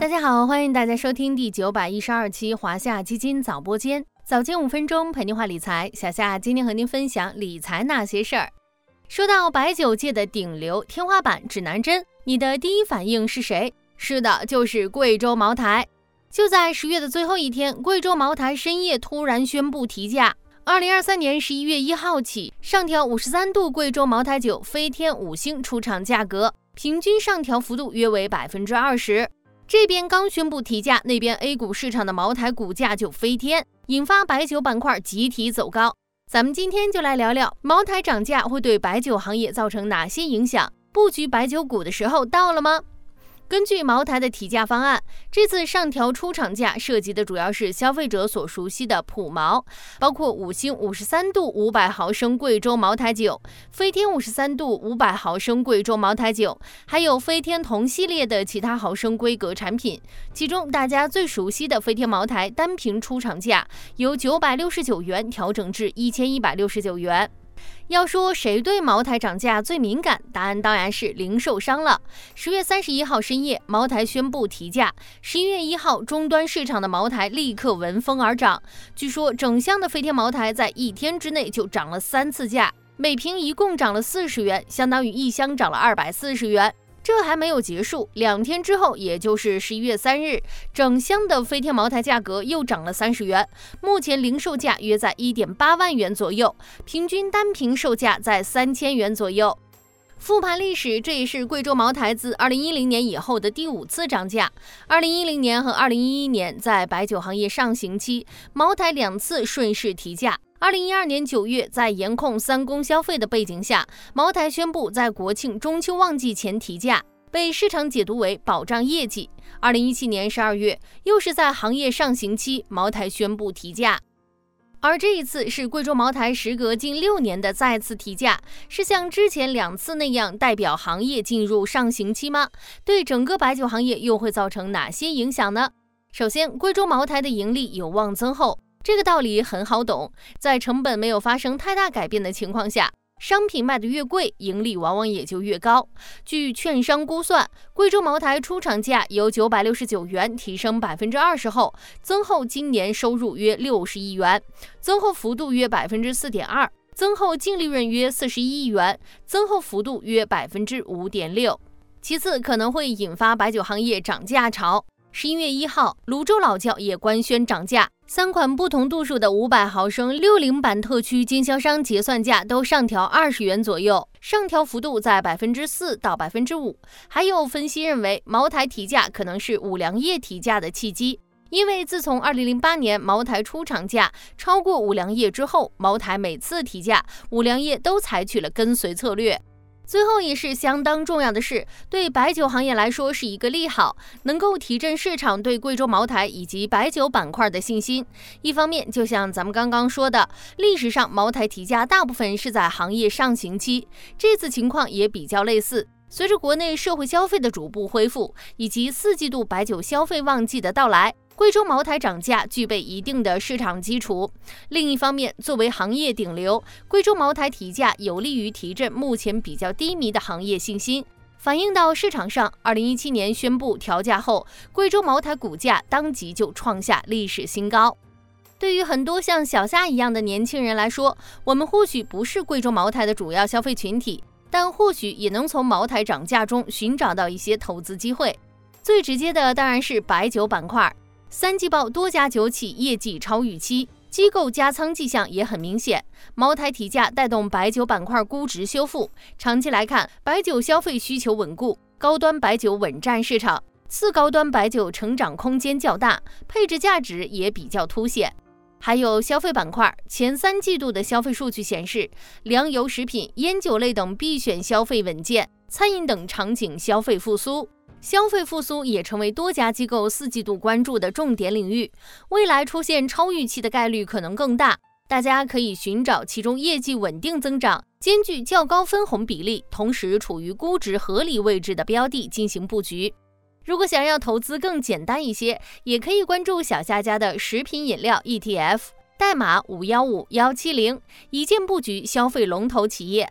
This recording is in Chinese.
大家好，欢迎大家收听第九百一十二期华夏基金早播间，早间五分钟陪您话理财。小夏今天和您分享理财那些事儿。说到白酒界的顶流天花板指南针，你的第一反应是谁？是的，就是贵州茅台。就在十月的最后一天，贵州茅台深夜突然宣布提价。二零二三年十一月一号起，上调五十三度贵州茅台酒飞天五星出厂价格，平均上调幅度约为百分之二十。这边刚宣布提价，那边 A 股市场的茅台股价就飞天，引发白酒板块集体走高。咱们今天就来聊聊茅台涨价会对白酒行业造成哪些影响？布局白酒股的时候到了吗？根据茅台的提价方案，这次上调出厂价涉及的主要是消费者所熟悉的普茅，包括五星五十三度五百毫升贵州茅台酒、飞天五十三度五百毫升贵州茅台酒，还有飞天同系列的其他毫升规格产品。其中大家最熟悉的飞天茅台单瓶出厂价由九百六十九元调整至一千一百六十九元。要说谁对茅台涨价最敏感，答案当然是零售商了。十月三十一号深夜，茅台宣布提价。十一月一号，终端市场的茅台立刻闻风而涨。据说整箱的飞天茅台在一天之内就涨了三次价，每瓶一共涨了四十元，相当于一箱涨了二百四十元。这还没有结束，两天之后，也就是十一月三日，整箱的飞天茅台价格又涨了三十元，目前零售价约在一点八万元左右，平均单瓶售价在三千元左右。复盘历史，这也是贵州茅台自二零一零年以后的第五次涨价。二零一零年和二零一一年在白酒行业上行期，茅台两次顺势提价。二零一二年九月，在严控三公消费的背景下，茅台宣布在国庆、中秋旺季前提价，被市场解读为保障业绩。二零一七年十二月，又是在行业上行期，茅台宣布提价。而这一次是贵州茅台时隔近六年的再次提价，是像之前两次那样代表行业进入上行期吗？对整个白酒行业又会造成哪些影响呢？首先，贵州茅台的盈利有望增厚，这个道理很好懂，在成本没有发生太大改变的情况下。商品卖得越贵，盈利往往也就越高。据券商估算，贵州茅台出厂价由九百六十九元提升百分之二十后，增厚今年收入约六十亿元，增厚幅度约百分之四点二，增厚净利润约四十一亿元，增厚幅度约百分之五点六。其次，可能会引发白酒行业涨价潮。十一月一号，泸州老窖也官宣涨价，三款不同度数的五百毫升六零版特区经销商结算价都上调二十元左右，上调幅度在百分之四到百分之五。还有分析认为，茅台提价可能是五粮液提价的契机，因为自从二零零八年茅台出厂价超过五粮液之后，茅台每次提价，五粮液都采取了跟随策略。最后也是相当重要的是，对白酒行业来说是一个利好，能够提振市场对贵州茅台以及白酒板块的信心。一方面，就像咱们刚刚说的，历史上茅台提价大部分是在行业上行期，这次情况也比较类似。随着国内社会消费的逐步恢复，以及四季度白酒消费旺季的到来。贵州茅台涨价具备一定的市场基础。另一方面，作为行业顶流，贵州茅台提价有利于提振目前比较低迷的行业信心。反映到市场上，二零一七年宣布调价后，贵州茅台股价当即就创下历史新高。对于很多像小夏一样的年轻人来说，我们或许不是贵州茅台的主要消费群体，但或许也能从茅台涨价中寻找到一些投资机会。最直接的当然是白酒板块。三季报多家酒企业绩超预期，机构加仓迹象也很明显。茅台提价带动白酒板块估值修复。长期来看，白酒消费需求稳固，高端白酒稳占市场，次高端白酒成长空间较大，配置价值也比较凸显。还有消费板块，前三季度的消费数据显示，粮油、食品、烟酒类等必选消费稳健，餐饮等场景消费复苏。消费复苏也成为多家机构四季度关注的重点领域，未来出现超预期的概率可能更大。大家可以寻找其中业绩稳定增长、兼具较高分红比例，同时处于估值合理位置的标的进行布局。如果想要投资更简单一些，也可以关注小夏家的食品饮料 ETF，代码五幺五幺七零，一键布局消费龙头企业。